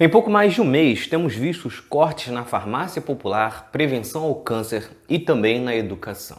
Em pouco mais de um mês, temos visto os cortes na farmácia popular, prevenção ao câncer e também na educação.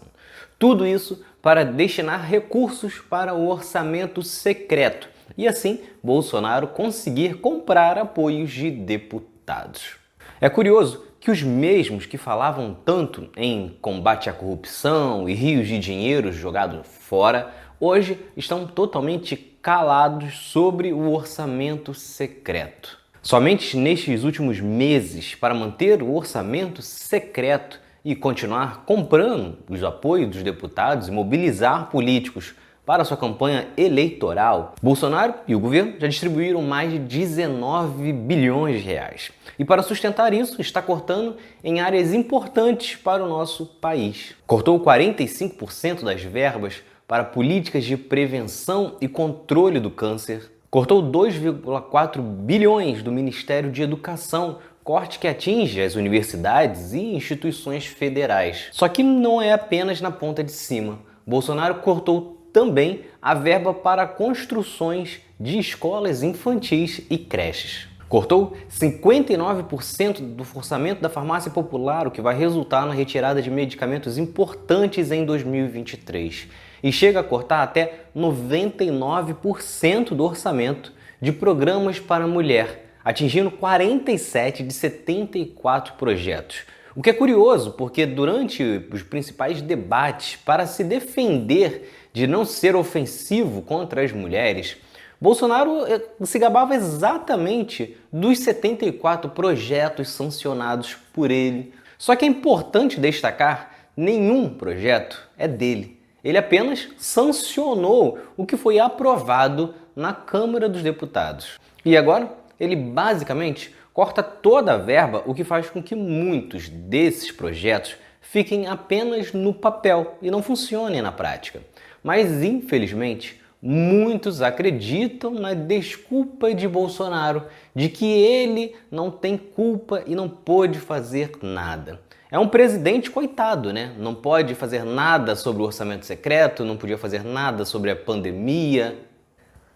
Tudo isso para destinar recursos para o orçamento secreto e assim Bolsonaro conseguir comprar apoios de deputados. É curioso que os mesmos que falavam tanto em combate à corrupção e rios de dinheiro jogados fora, hoje estão totalmente calados sobre o orçamento secreto. Somente nestes últimos meses, para manter o orçamento secreto e continuar comprando os apoios dos deputados e mobilizar políticos para sua campanha eleitoral, Bolsonaro e o governo já distribuíram mais de 19 bilhões de reais. E para sustentar isso, está cortando em áreas importantes para o nosso país. Cortou 45% das verbas para políticas de prevenção e controle do câncer Cortou 2,4 bilhões do Ministério de Educação, corte que atinge as universidades e instituições federais. Só que não é apenas na ponta de cima. Bolsonaro cortou também a verba para construções de escolas infantis e creches. Cortou 59% do orçamento da farmácia popular, o que vai resultar na retirada de medicamentos importantes em 2023 e chega a cortar até 99% do orçamento de programas para mulher, atingindo 47 de 74 projetos. O que é curioso, porque durante os principais debates para se defender de não ser ofensivo contra as mulheres, Bolsonaro eh, se gabava exatamente dos 74 projetos sancionados por ele. Só que é importante destacar: nenhum projeto é dele. Ele apenas sancionou o que foi aprovado na Câmara dos Deputados. E agora, ele basicamente corta toda a verba, o que faz com que muitos desses projetos fiquem apenas no papel e não funcionem na prática. Mas infelizmente, muitos acreditam na desculpa de Bolsonaro de que ele não tem culpa e não pôde fazer nada. É um presidente coitado, né? Não pode fazer nada sobre o orçamento secreto, não podia fazer nada sobre a pandemia,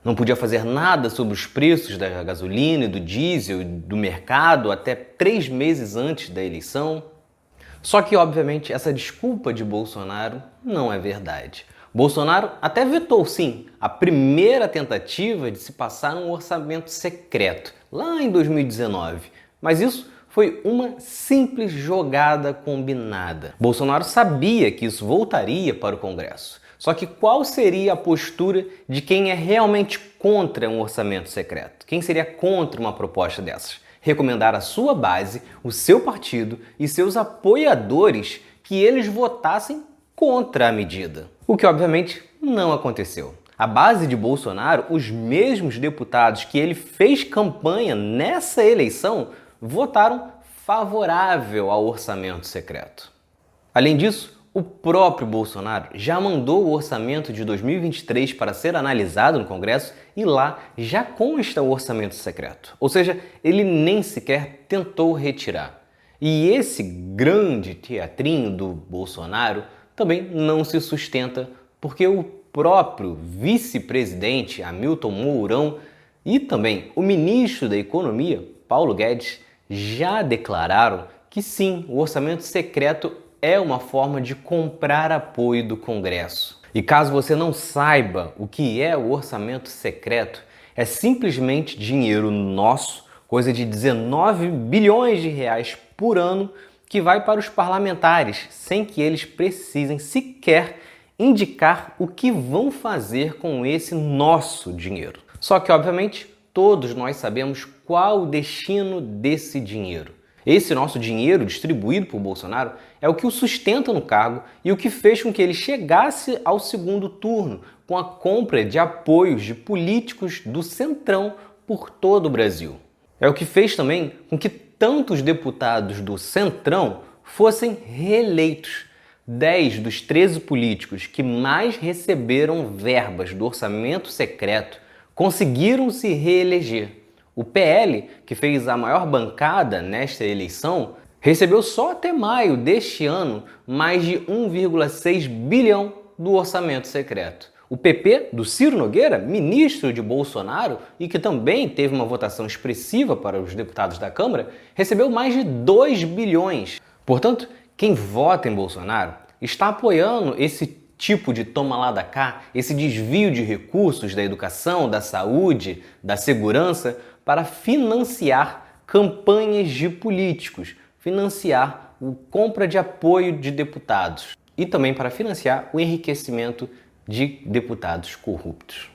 não podia fazer nada sobre os preços da gasolina do diesel do mercado até três meses antes da eleição. Só que, obviamente, essa desculpa de Bolsonaro não é verdade. Bolsonaro até vetou, sim, a primeira tentativa de se passar um orçamento secreto, lá em 2019. Mas isso foi uma simples jogada combinada. Bolsonaro sabia que isso voltaria para o Congresso. Só que qual seria a postura de quem é realmente contra um orçamento secreto? Quem seria contra uma proposta dessas? Recomendar à sua base, o seu partido e seus apoiadores que eles votassem contra a medida. O que obviamente não aconteceu. A base de Bolsonaro, os mesmos deputados que ele fez campanha nessa eleição, votaram favorável ao orçamento secreto. Além disso, o próprio Bolsonaro já mandou o orçamento de 2023 para ser analisado no Congresso e lá já consta o orçamento secreto. Ou seja, ele nem sequer tentou retirar. E esse grande teatrinho do Bolsonaro também não se sustenta porque o próprio vice-presidente Hamilton Mourão e também o ministro da Economia, Paulo Guedes, já declararam que sim, o orçamento secreto é uma forma de comprar apoio do Congresso. E caso você não saiba o que é o orçamento secreto, é simplesmente dinheiro nosso, coisa de 19 bilhões de reais por ano, que vai para os parlamentares, sem que eles precisem sequer indicar o que vão fazer com esse nosso dinheiro. Só que, obviamente, todos nós sabemos qual o destino desse dinheiro. Esse nosso dinheiro distribuído por Bolsonaro é o que o sustenta no cargo e o que fez com que ele chegasse ao segundo turno com a compra de apoios de políticos do Centrão por todo o Brasil. É o que fez também com que tantos deputados do Centrão fossem reeleitos. 10 dos 13 políticos que mais receberam verbas do orçamento secreto conseguiram se reeleger. O PL, que fez a maior bancada nesta eleição, recebeu só até maio deste ano mais de 1,6 bilhão do orçamento secreto. O PP do Ciro Nogueira, ministro de Bolsonaro e que também teve uma votação expressiva para os deputados da Câmara, recebeu mais de 2 bilhões. Portanto, quem vota em Bolsonaro está apoiando esse tipo de toma lá da cá, esse desvio de recursos da educação, da saúde, da segurança para financiar campanhas de políticos, financiar a compra de apoio de deputados e também para financiar o enriquecimento de deputados corruptos.